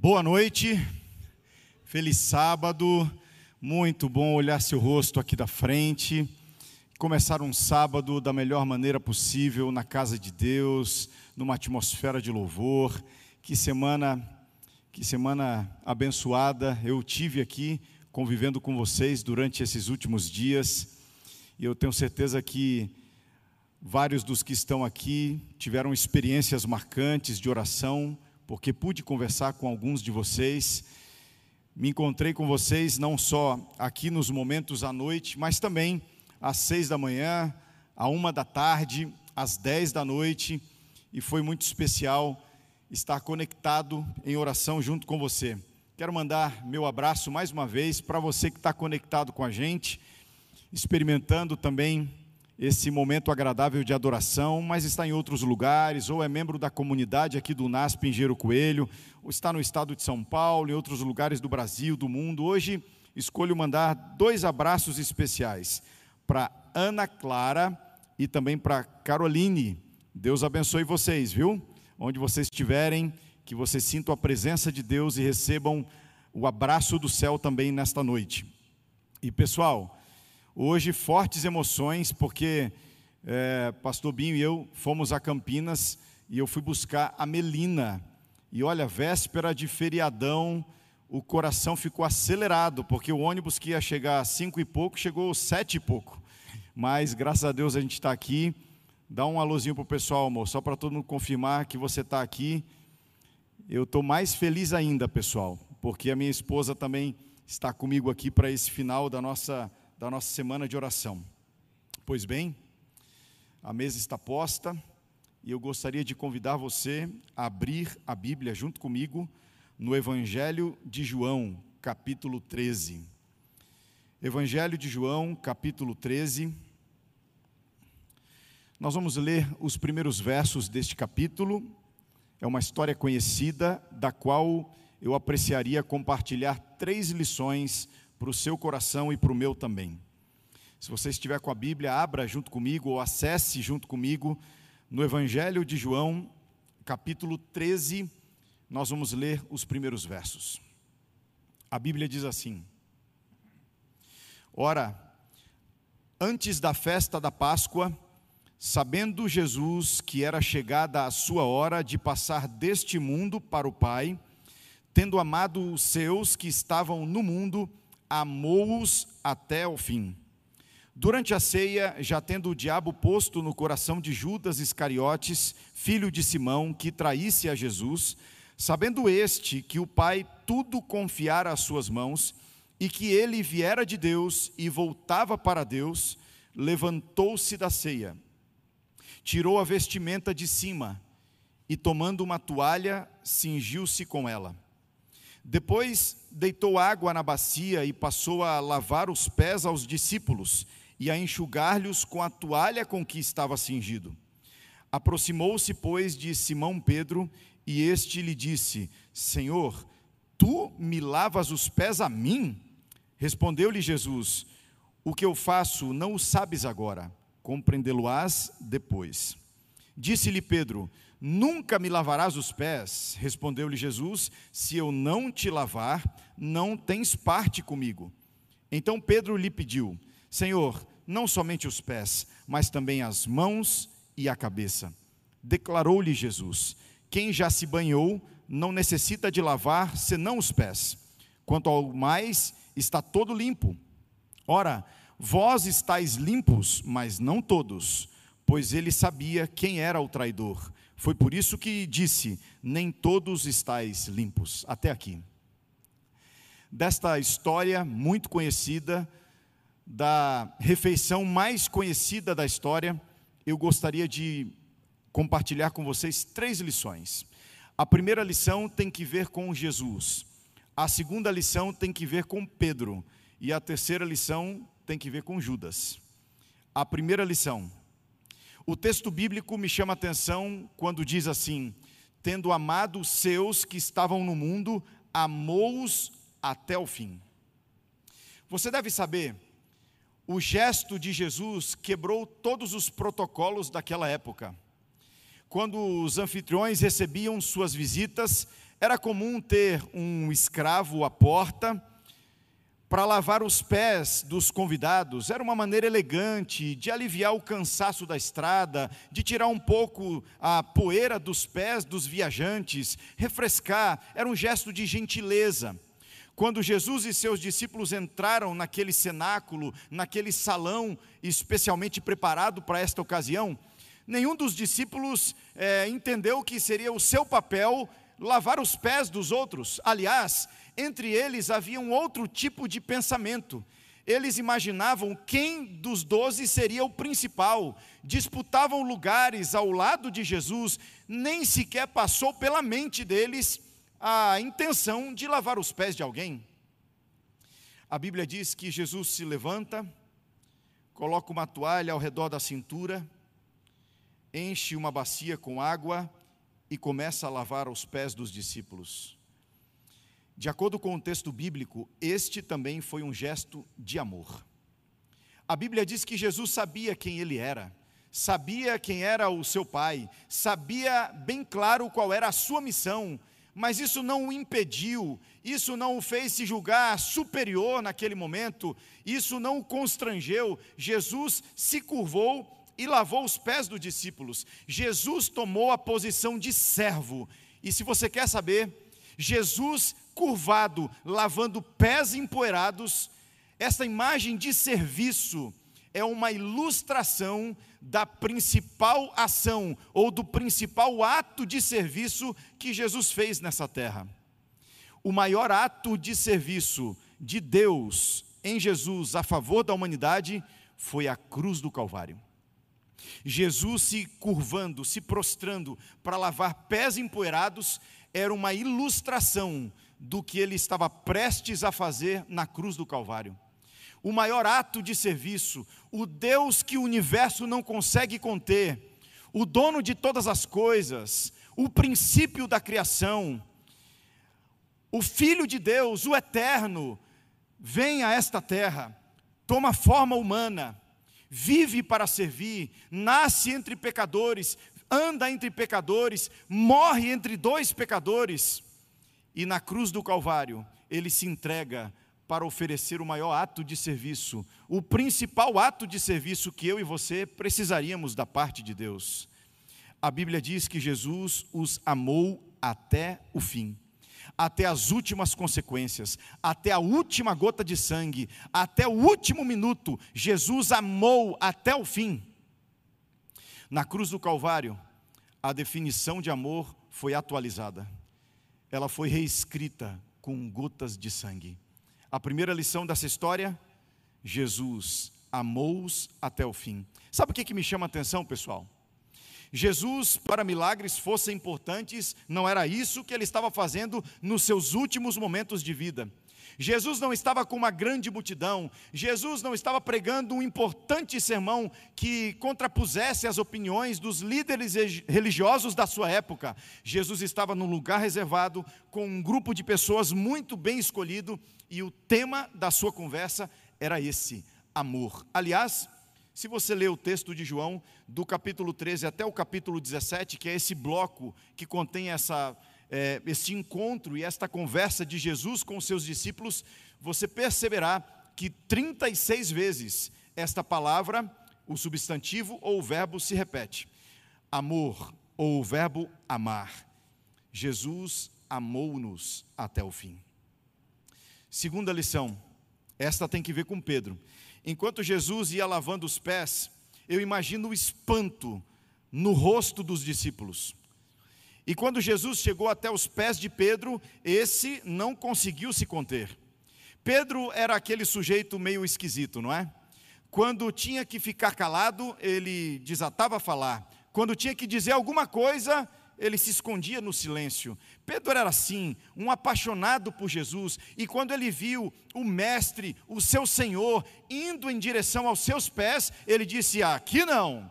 Boa noite, feliz sábado, muito bom olhar seu rosto aqui da frente, começar um sábado da melhor maneira possível na casa de Deus, numa atmosfera de louvor. Que semana, que semana abençoada eu tive aqui convivendo com vocês durante esses últimos dias, e eu tenho certeza que vários dos que estão aqui tiveram experiências marcantes de oração porque pude conversar com alguns de vocês. Me encontrei com vocês não só aqui nos momentos à noite, mas também às seis da manhã, à uma da tarde, às dez da noite, e foi muito especial estar conectado em oração junto com você. Quero mandar meu abraço mais uma vez para você que está conectado com a gente, experimentando também esse momento agradável de adoração, mas está em outros lugares, ou é membro da comunidade aqui do NASP em Gero Coelho, ou está no estado de São Paulo, em outros lugares do Brasil, do mundo. Hoje escolho mandar dois abraços especiais para Ana Clara e também para Caroline. Deus abençoe vocês, viu? Onde vocês estiverem, que vocês sintam a presença de Deus e recebam o abraço do céu também nesta noite. E pessoal, Hoje, fortes emoções, porque é, Pastor Binho e eu fomos a Campinas e eu fui buscar a Melina. E olha, véspera de feriadão, o coração ficou acelerado, porque o ônibus que ia chegar às cinco e pouco chegou às sete e pouco. Mas graças a Deus a gente está aqui. Dá um alôzinho para o pessoal, amor, só para todo mundo confirmar que você está aqui. Eu estou mais feliz ainda, pessoal, porque a minha esposa também está comigo aqui para esse final da nossa da nossa semana de oração. Pois bem, a mesa está posta e eu gostaria de convidar você a abrir a Bíblia junto comigo no Evangelho de João, capítulo 13. Evangelho de João, capítulo 13. Nós vamos ler os primeiros versos deste capítulo. É uma história conhecida, da qual eu apreciaria compartilhar três lições para o seu coração e para o meu também. Se você estiver com a Bíblia, abra junto comigo ou acesse junto comigo no Evangelho de João, capítulo 13, nós vamos ler os primeiros versos. A Bíblia diz assim: Ora, antes da festa da Páscoa, sabendo Jesus que era chegada a sua hora de passar deste mundo para o Pai, tendo amado os seus que estavam no mundo, amou-os até o fim. Durante a ceia, já tendo o diabo posto no coração de Judas Iscariotes, filho de Simão, que traísse a Jesus, sabendo este que o Pai tudo confiara às suas mãos, e que ele viera de Deus e voltava para Deus, levantou-se da ceia, tirou a vestimenta de cima e, tomando uma toalha, cingiu-se com ela. Depois deitou água na bacia e passou a lavar os pés aos discípulos e a enxugar-lhes com a toalha com que estava cingido. Aproximou-se, pois, de Simão Pedro e este lhe disse: Senhor, tu me lavas os pés a mim? Respondeu-lhe Jesus: O que eu faço não o sabes agora, compreendê-lo-ás depois. Disse-lhe Pedro: Nunca me lavarás os pés. Respondeu-lhe Jesus: Se eu não te lavar, não tens parte comigo. Então Pedro lhe pediu: Senhor, não somente os pés, mas também as mãos e a cabeça. Declarou-lhe Jesus: Quem já se banhou não necessita de lavar senão os pés. Quanto ao mais, está todo limpo. Ora, vós estáis limpos, mas não todos, pois ele sabia quem era o traidor. Foi por isso que disse: Nem todos estáis limpos. Até aqui. Desta história muito conhecida, da refeição mais conhecida da história, eu gostaria de compartilhar com vocês três lições. A primeira lição tem que ver com Jesus, a segunda lição tem que ver com Pedro, e a terceira lição tem que ver com Judas. A primeira lição, o texto bíblico me chama a atenção quando diz assim: tendo amado os seus que estavam no mundo, amou-os até o fim. Você deve saber, o gesto de Jesus quebrou todos os protocolos daquela época. Quando os anfitriões recebiam suas visitas, era comum ter um escravo à porta para lavar os pés dos convidados. Era uma maneira elegante de aliviar o cansaço da estrada, de tirar um pouco a poeira dos pés dos viajantes, refrescar. Era um gesto de gentileza. Quando Jesus e seus discípulos entraram naquele cenáculo, naquele salão especialmente preparado para esta ocasião, nenhum dos discípulos é, entendeu que seria o seu papel lavar os pés dos outros. Aliás, entre eles havia um outro tipo de pensamento. Eles imaginavam quem dos doze seria o principal, disputavam lugares ao lado de Jesus, nem sequer passou pela mente deles a intenção de lavar os pés de alguém. A Bíblia diz que Jesus se levanta, coloca uma toalha ao redor da cintura, enche uma bacia com água e começa a lavar os pés dos discípulos. De acordo com o texto bíblico, este também foi um gesto de amor. A Bíblia diz que Jesus sabia quem ele era, sabia quem era o seu pai, sabia bem claro qual era a sua missão, mas isso não o impediu, isso não o fez se julgar superior naquele momento, isso não o constrangeu. Jesus se curvou e lavou os pés dos discípulos. Jesus tomou a posição de servo. E se você quer saber, Jesus curvado, lavando pés empoeirados, essa imagem de serviço é uma ilustração da principal ação ou do principal ato de serviço que Jesus fez nessa terra. O maior ato de serviço de Deus em Jesus a favor da humanidade foi a cruz do Calvário. Jesus se curvando, se prostrando para lavar pés empoeirados, era uma ilustração do que ele estava prestes a fazer na cruz do Calvário. O maior ato de serviço, o Deus que o universo não consegue conter, o dono de todas as coisas, o princípio da criação, o Filho de Deus, o Eterno, vem a esta terra, toma forma humana, vive para servir, nasce entre pecadores, anda entre pecadores, morre entre dois pecadores, e na cruz do Calvário, ele se entrega para oferecer o maior ato de serviço, o principal ato de serviço que eu e você precisaríamos da parte de Deus. A Bíblia diz que Jesus os amou até o fim até as últimas consequências, até a última gota de sangue, até o último minuto, Jesus amou até o fim. Na cruz do Calvário, a definição de amor foi atualizada, ela foi reescrita com gotas de sangue. A primeira lição dessa história: Jesus amou-os até o fim. Sabe o que, que me chama a atenção, pessoal? Jesus, para milagres fossem importantes, não era isso que ele estava fazendo nos seus últimos momentos de vida. Jesus não estava com uma grande multidão, Jesus não estava pregando um importante sermão que contrapusesse as opiniões dos líderes religiosos da sua época. Jesus estava num lugar reservado, com um grupo de pessoas muito bem escolhido, e o tema da sua conversa era esse: amor. Aliás, se você ler o texto de João, do capítulo 13 até o capítulo 17, que é esse bloco que contém essa, é, esse encontro e esta conversa de Jesus com os seus discípulos, você perceberá que 36 vezes esta palavra, o substantivo ou o verbo se repete. Amor ou o verbo amar. Jesus amou-nos até o fim. Segunda lição, esta tem que ver com Pedro. Enquanto Jesus ia lavando os pés, eu imagino o espanto no rosto dos discípulos. E quando Jesus chegou até os pés de Pedro, esse não conseguiu se conter. Pedro era aquele sujeito meio esquisito, não é? Quando tinha que ficar calado, ele desatava a falar. Quando tinha que dizer alguma coisa, ele se escondia no silêncio. Pedro era assim, um apaixonado por Jesus, e quando ele viu o Mestre, o seu Senhor, indo em direção aos seus pés, ele disse: Aqui não.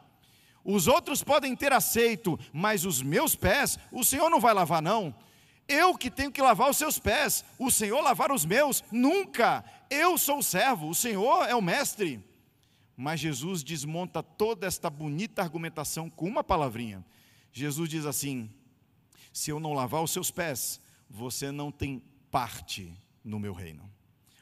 Os outros podem ter aceito, mas os meus pés, o Senhor não vai lavar, não. Eu que tenho que lavar os seus pés, o Senhor lavar os meus, nunca. Eu sou o servo, o Senhor é o mestre. Mas Jesus desmonta toda esta bonita argumentação com uma palavrinha. Jesus diz assim: Se eu não lavar os seus pés, você não tem parte no meu reino.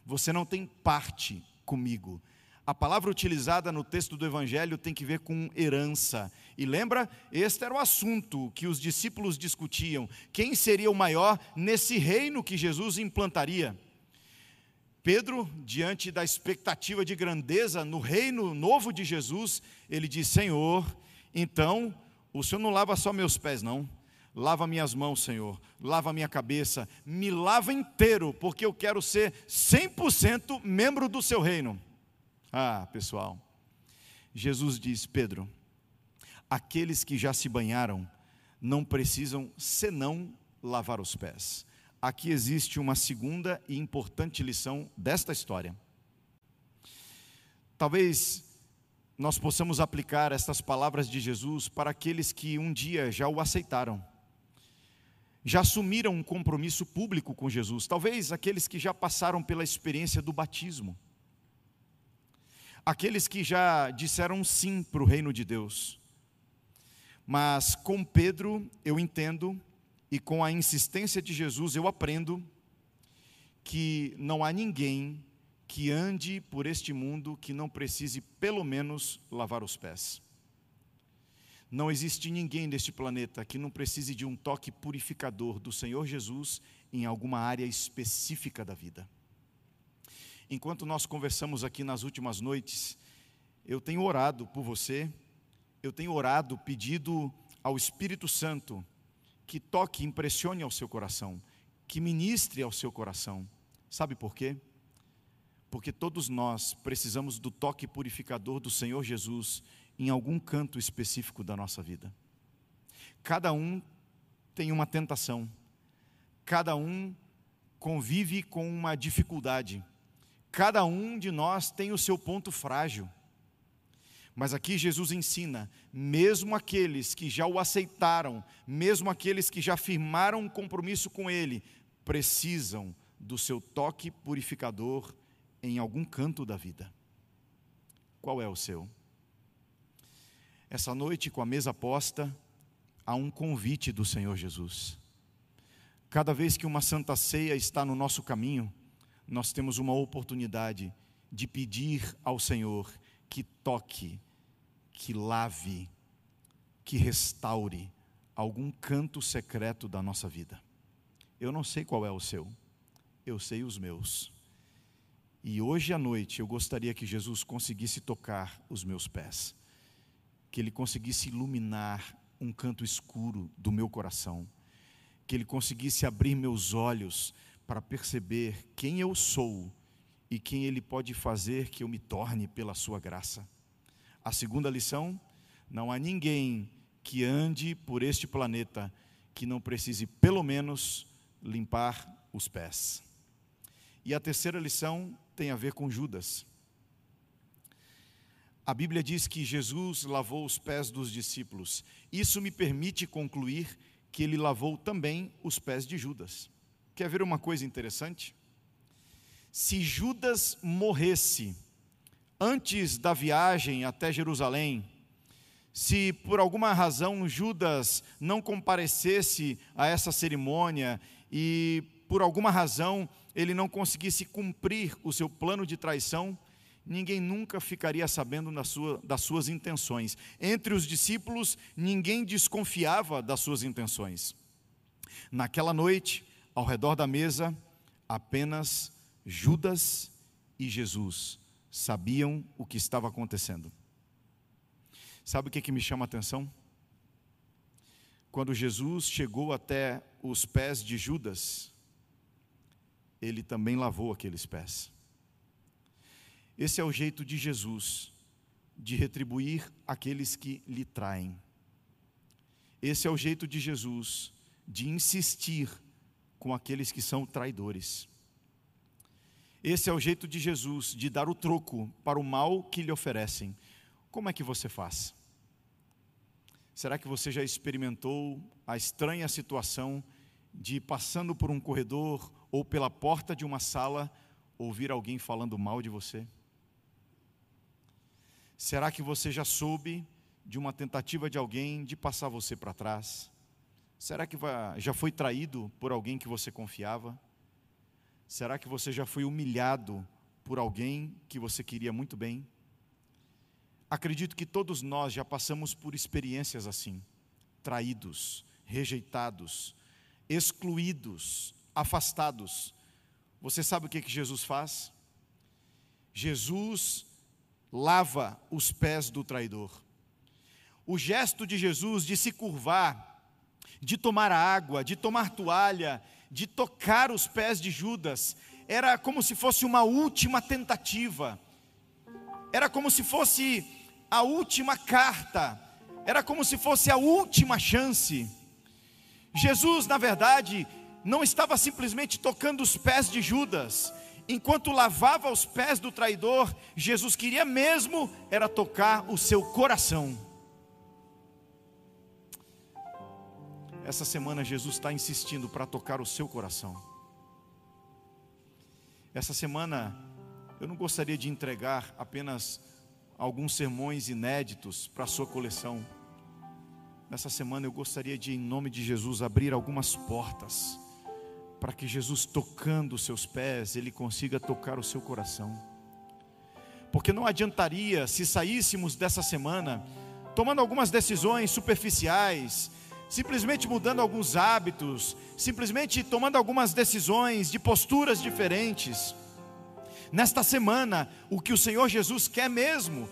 Você não tem parte comigo. A palavra utilizada no texto do Evangelho tem que ver com herança. E lembra, este era o assunto que os discípulos discutiam: quem seria o maior nesse reino que Jesus implantaria? Pedro, diante da expectativa de grandeza no reino novo de Jesus, ele diz: Senhor, então o Senhor não lava só meus pés, não. Lava minhas mãos, Senhor. Lava minha cabeça. Me lava inteiro, porque eu quero ser 100% membro do seu reino. Ah, pessoal. Jesus diz: Pedro, aqueles que já se banharam não precisam senão lavar os pés aqui existe uma segunda e importante lição desta história. Talvez nós possamos aplicar estas palavras de Jesus para aqueles que um dia já o aceitaram, já assumiram um compromisso público com Jesus, talvez aqueles que já passaram pela experiência do batismo, aqueles que já disseram sim para o reino de Deus. Mas com Pedro eu entendo e com a insistência de Jesus eu aprendo que não há ninguém que ande por este mundo que não precise pelo menos lavar os pés. Não existe ninguém neste planeta que não precise de um toque purificador do Senhor Jesus em alguma área específica da vida. Enquanto nós conversamos aqui nas últimas noites, eu tenho orado por você, eu tenho orado, pedido ao Espírito Santo que toque, impressione ao seu coração, que ministre ao seu coração. Sabe por quê? Porque todos nós precisamos do toque purificador do Senhor Jesus em algum canto específico da nossa vida. Cada um tem uma tentação, cada um convive com uma dificuldade, cada um de nós tem o seu ponto frágil. Mas aqui Jesus ensina: mesmo aqueles que já o aceitaram, mesmo aqueles que já firmaram um compromisso com Ele, precisam do seu toque purificador em algum canto da vida. Qual é o seu? Essa noite, com a mesa posta, há um convite do Senhor Jesus. Cada vez que uma santa ceia está no nosso caminho, nós temos uma oportunidade de pedir ao Senhor que toque que lave, que restaure algum canto secreto da nossa vida. Eu não sei qual é o seu, eu sei os meus. E hoje à noite eu gostaria que Jesus conseguisse tocar os meus pés, que Ele conseguisse iluminar um canto escuro do meu coração, que Ele conseguisse abrir meus olhos para perceber quem eu sou e quem Ele pode fazer que eu me torne pela Sua graça. A segunda lição: não há ninguém que ande por este planeta que não precise, pelo menos, limpar os pés. E a terceira lição tem a ver com Judas. A Bíblia diz que Jesus lavou os pés dos discípulos. Isso me permite concluir que ele lavou também os pés de Judas. Quer ver uma coisa interessante? Se Judas morresse antes da viagem até Jerusalém, se por alguma razão Judas não comparecesse a essa cerimônia e por alguma razão ele não conseguisse cumprir o seu plano de traição, ninguém nunca ficaria sabendo das, sua, das suas intenções. Entre os discípulos, ninguém desconfiava das suas intenções. Naquela noite, ao redor da mesa, apenas Judas e Jesus sabiam o que estava acontecendo. Sabe o que, que me chama a atenção? Quando Jesus chegou até os pés de Judas, ele também lavou aqueles pés. Esse é o jeito de Jesus de retribuir aqueles que lhe traem. Esse é o jeito de Jesus de insistir com aqueles que são traidores. Esse é o jeito de Jesus de dar o troco para o mal que lhe oferecem. Como é que você faz? Será que você já experimentou a estranha situação de passando por um corredor ou pela porta de uma sala ouvir alguém falando mal de você? Será que você já soube de uma tentativa de alguém de passar você para trás, Será que já foi traído por alguém que você confiava? Será que você já foi humilhado por alguém que você queria muito bem? Acredito que todos nós já passamos por experiências assim: traídos, rejeitados, excluídos, afastados. Você sabe o que, que Jesus faz? Jesus lava os pés do traidor. O gesto de Jesus de se curvar, de tomar água, de tomar toalha, de tocar os pés de Judas, era como se fosse uma última tentativa, era como se fosse a última carta, era como se fosse a última chance. Jesus, na verdade, não estava simplesmente tocando os pés de Judas, enquanto lavava os pés do traidor, Jesus queria mesmo era tocar o seu coração. Essa semana Jesus está insistindo para tocar o seu coração. Essa semana eu não gostaria de entregar apenas alguns sermões inéditos para a sua coleção. Nessa semana eu gostaria de, em nome de Jesus, abrir algumas portas para que Jesus, tocando os seus pés, ele consiga tocar o seu coração. Porque não adiantaria se saíssemos dessa semana tomando algumas decisões superficiais, simplesmente mudando alguns hábitos, simplesmente tomando algumas decisões de posturas diferentes. Nesta semana, o que o Senhor Jesus quer mesmo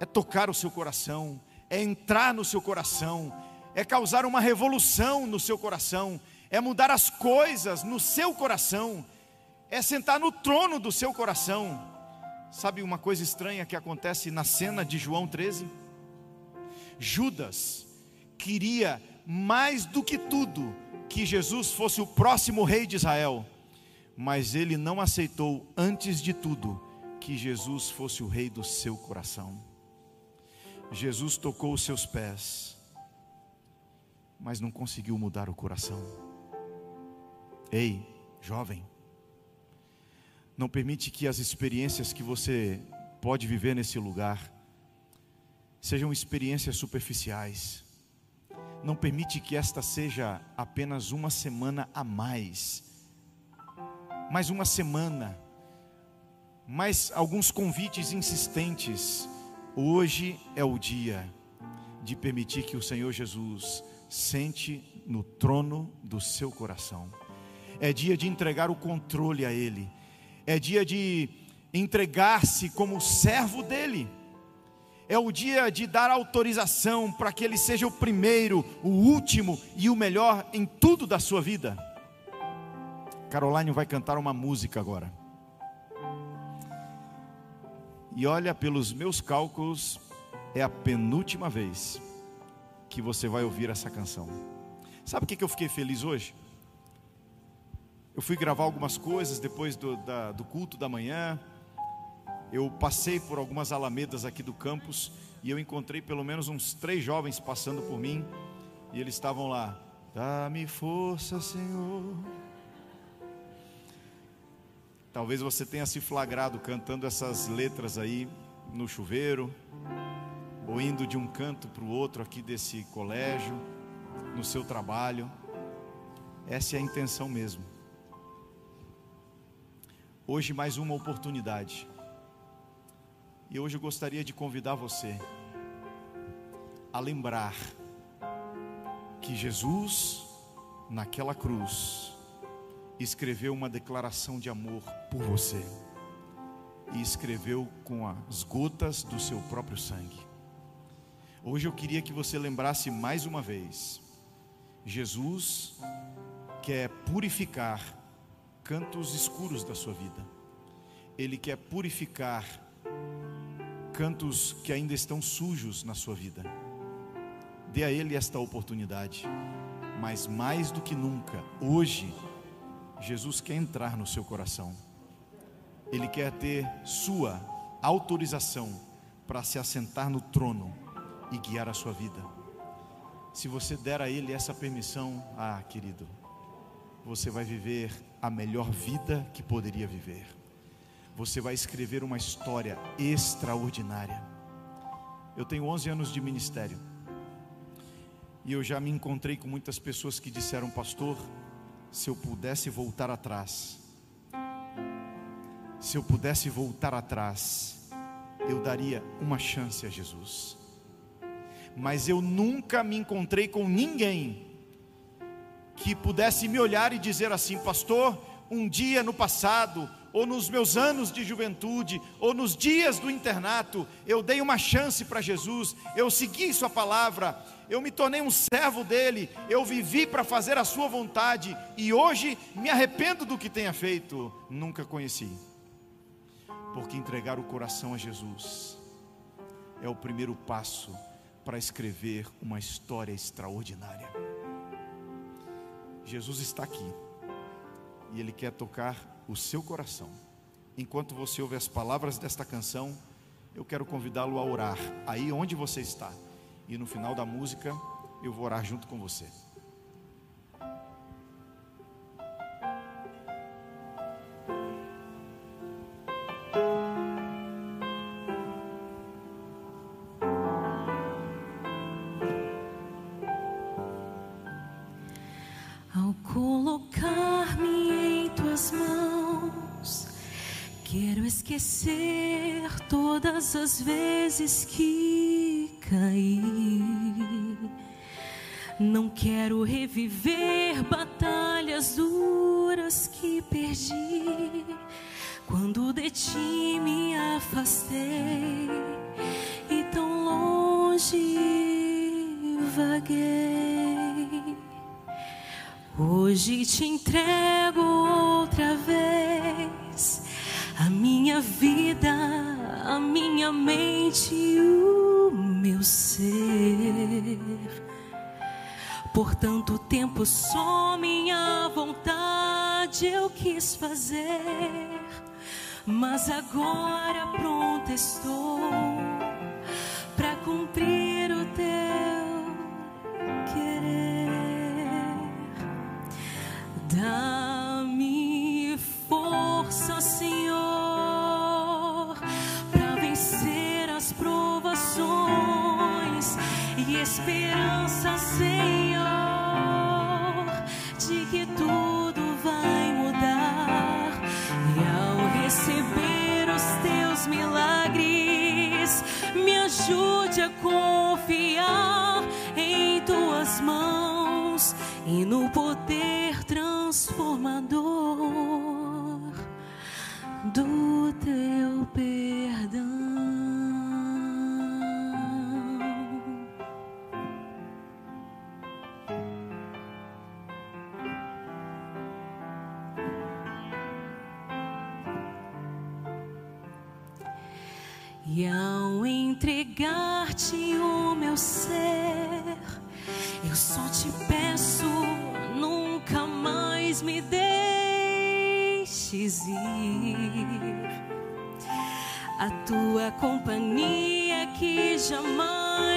é tocar o seu coração, é entrar no seu coração, é causar uma revolução no seu coração, é mudar as coisas no seu coração, é sentar no trono do seu coração. Sabe uma coisa estranha que acontece na cena de João 13? Judas queria mais do que tudo que Jesus fosse o próximo rei de Israel, mas ele não aceitou antes de tudo que Jesus fosse o rei do seu coração. Jesus tocou os seus pés, mas não conseguiu mudar o coração. Ei, jovem, não permite que as experiências que você pode viver nesse lugar sejam experiências superficiais. Não permite que esta seja apenas uma semana a mais. Mais uma semana, mais alguns convites insistentes. Hoje é o dia de permitir que o Senhor Jesus sente no trono do seu coração é dia de entregar o controle a Ele, é dia de entregar-se como servo dEle, é o dia de dar autorização para que Ele seja o primeiro, o último e o melhor em tudo da sua vida. Caroline vai cantar uma música agora. E olha, pelos meus cálculos, é a penúltima vez que você vai ouvir essa canção. Sabe o que eu fiquei feliz hoje? Eu fui gravar algumas coisas depois do, da, do culto da manhã. Eu passei por algumas alamedas aqui do campus e eu encontrei pelo menos uns três jovens passando por mim e eles estavam lá. Dá-me força, Senhor. Talvez você tenha se flagrado cantando essas letras aí no chuveiro, ou indo de um canto para o outro aqui desse colégio, no seu trabalho. Essa é a intenção mesmo. Hoje, mais uma oportunidade. E hoje eu gostaria de convidar você a lembrar que Jesus, naquela cruz, escreveu uma declaração de amor por você e escreveu com as gotas do seu próprio sangue. Hoje eu queria que você lembrasse mais uma vez: Jesus quer purificar cantos escuros da sua vida. Ele quer purificar cantos que ainda estão sujos na sua vida. Dê a Ele esta oportunidade. Mas mais do que nunca, hoje, Jesus quer entrar no seu coração. Ele quer ter sua autorização para se assentar no trono e guiar a sua vida. Se você der a Ele essa permissão, ah, querido, você vai viver a melhor vida que poderia viver. Você vai escrever uma história extraordinária. Eu tenho 11 anos de ministério. E eu já me encontrei com muitas pessoas que disseram, pastor, se eu pudesse voltar atrás, se eu pudesse voltar atrás, eu daria uma chance a Jesus. Mas eu nunca me encontrei com ninguém que pudesse me olhar e dizer assim, pastor, um dia no passado, ou nos meus anos de juventude, ou nos dias do internato, eu dei uma chance para Jesus, eu segui Sua palavra, eu me tornei um servo dele, eu vivi para fazer a Sua vontade, e hoje me arrependo do que tenha feito. Nunca conheci, porque entregar o coração a Jesus é o primeiro passo para escrever uma história extraordinária. Jesus está aqui e Ele quer tocar o seu coração. Enquanto você ouve as palavras desta canção, eu quero convidá-lo a orar aí onde você está. E no final da música, eu vou orar junto com você. Esquecer todas as vezes que caí. Não quero reviver batalhas duras que perdi. Quando de ti me afastei e tão longe vaguei. Hoje te entrego vida, a minha mente o meu ser. Por tanto tempo só minha vontade eu quis fazer, mas agora pronta estou para cumprir o teu querer. Dá-me Senhor, de que tudo vai mudar. E ao receber os teus milagres, me ajude a confiar em tuas mãos e no poder transformador do teu E ao entregar-te o meu ser, eu só te peço, nunca mais me deixes ir. A tua companhia que jamais